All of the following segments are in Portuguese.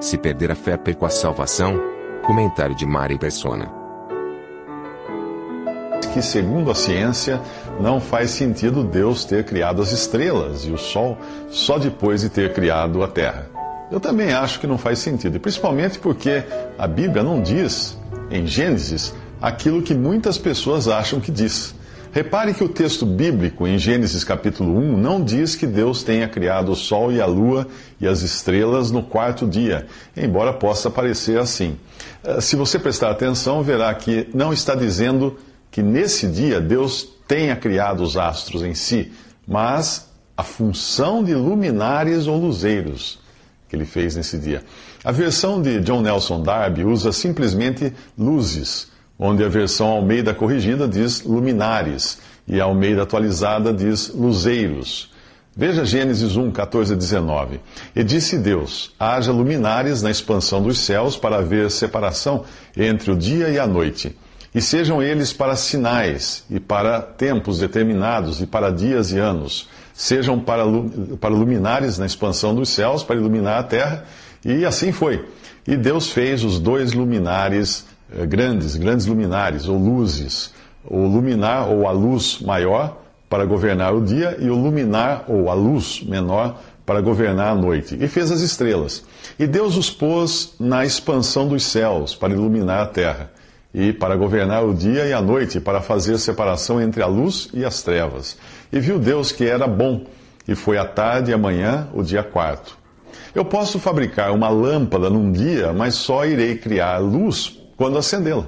Se perder a fé perco a salvação? Comentário de Mari Persona. que, segundo a ciência, não faz sentido Deus ter criado as estrelas e o Sol só depois de ter criado a Terra. Eu também acho que não faz sentido, principalmente porque a Bíblia não diz, em Gênesis, aquilo que muitas pessoas acham que diz. Repare que o texto bíblico, em Gênesis capítulo 1, não diz que Deus tenha criado o Sol e a Lua e as estrelas no quarto dia, embora possa parecer assim. Eh, Se você prestar atenção, verá que não está dizendo que nesse dia Deus tenha criado os astros em si, mas a função de luminares ou luzeiros que ele fez nesse dia. A versão de John Nelson Darby usa simplesmente luzes, onde a versão Almeida corrigida diz luminares e a Almeida atualizada diz luzeiros. Veja Gênesis 1, 14 a 19. E disse Deus: haja luminares na expansão dos céus para haver separação entre o dia e a noite. E sejam eles para sinais, e para tempos determinados, e para dias e anos. Sejam para, para luminares na expansão dos céus, para iluminar a terra. E assim foi. E Deus fez os dois luminares grandes, grandes luminares, ou luzes. O luminar, ou a luz maior, para governar o dia, e o luminar, ou a luz menor, para governar a noite. E fez as estrelas. E Deus os pôs na expansão dos céus, para iluminar a terra e para governar o dia e a noite, para fazer separação entre a luz e as trevas. E viu Deus que era bom, e foi a tarde e a manhã o dia quarto. Eu posso fabricar uma lâmpada num dia, mas só irei criar luz quando acendê-la.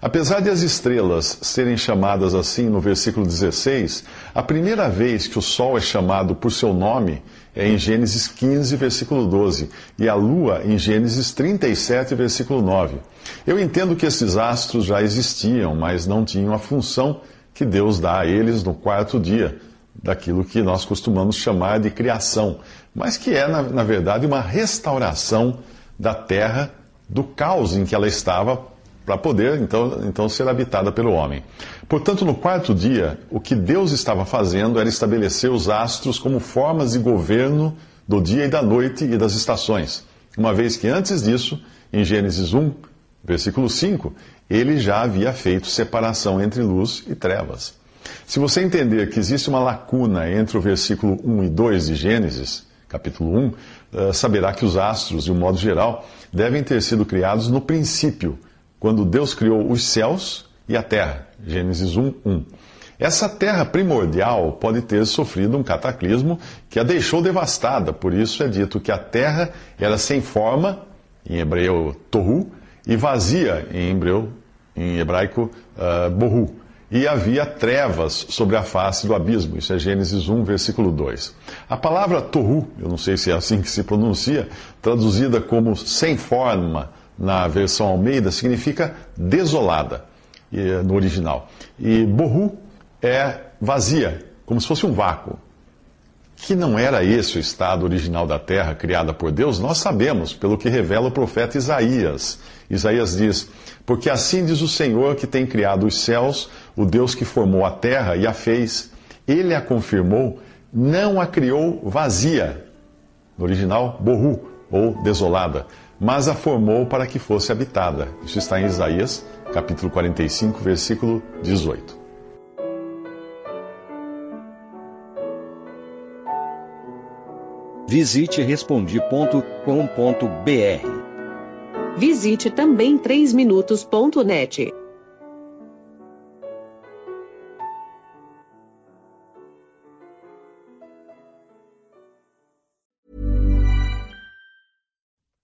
Apesar de as estrelas serem chamadas assim no versículo 16, a primeira vez que o Sol é chamado por seu nome é em Gênesis 15, versículo 12, e a Lua em Gênesis 37, versículo 9. Eu entendo que esses astros já existiam, mas não tinham a função que Deus dá a eles no quarto dia, daquilo que nós costumamos chamar de criação, mas que é, na, na verdade, uma restauração da terra do caos em que ela estava para poder então, então ser habitada pelo homem. Portanto, no quarto dia, o que Deus estava fazendo era estabelecer os astros como formas de governo do dia e da noite e das estações, uma vez que antes disso, em Gênesis 1, versículo 5, ele já havia feito separação entre luz e trevas. Se você entender que existe uma lacuna entre o versículo 1 e 2 de Gênesis, capítulo 1, eh, saberá que os astros, de um modo geral, devem ter sido criados no princípio, quando Deus criou os céus e a terra. Gênesis 1, 1. Essa terra primordial pode ter sofrido um cataclismo que a deixou devastada, por isso é dito que a terra era sem forma, em hebreu tohu, e vazia, em hebreu, em hebraico uh, bohu. E havia trevas sobre a face do abismo. Isso é Gênesis 1, versículo 2. A palavra tohu, eu não sei se é assim que se pronuncia, traduzida como sem forma, na versão Almeida, significa desolada, no original. E bohu é vazia, como se fosse um vácuo. Que não era esse o estado original da terra criada por Deus, nós sabemos, pelo que revela o profeta Isaías. Isaías diz: Porque assim diz o Senhor que tem criado os céus, o Deus que formou a terra e a fez, ele a confirmou, não a criou vazia. No original, bohu, ou desolada mas a formou para que fosse habitada. Isso está em Isaías, capítulo 45, versículo 18. Visite respondi.com.br. Visite também 3minutos.net.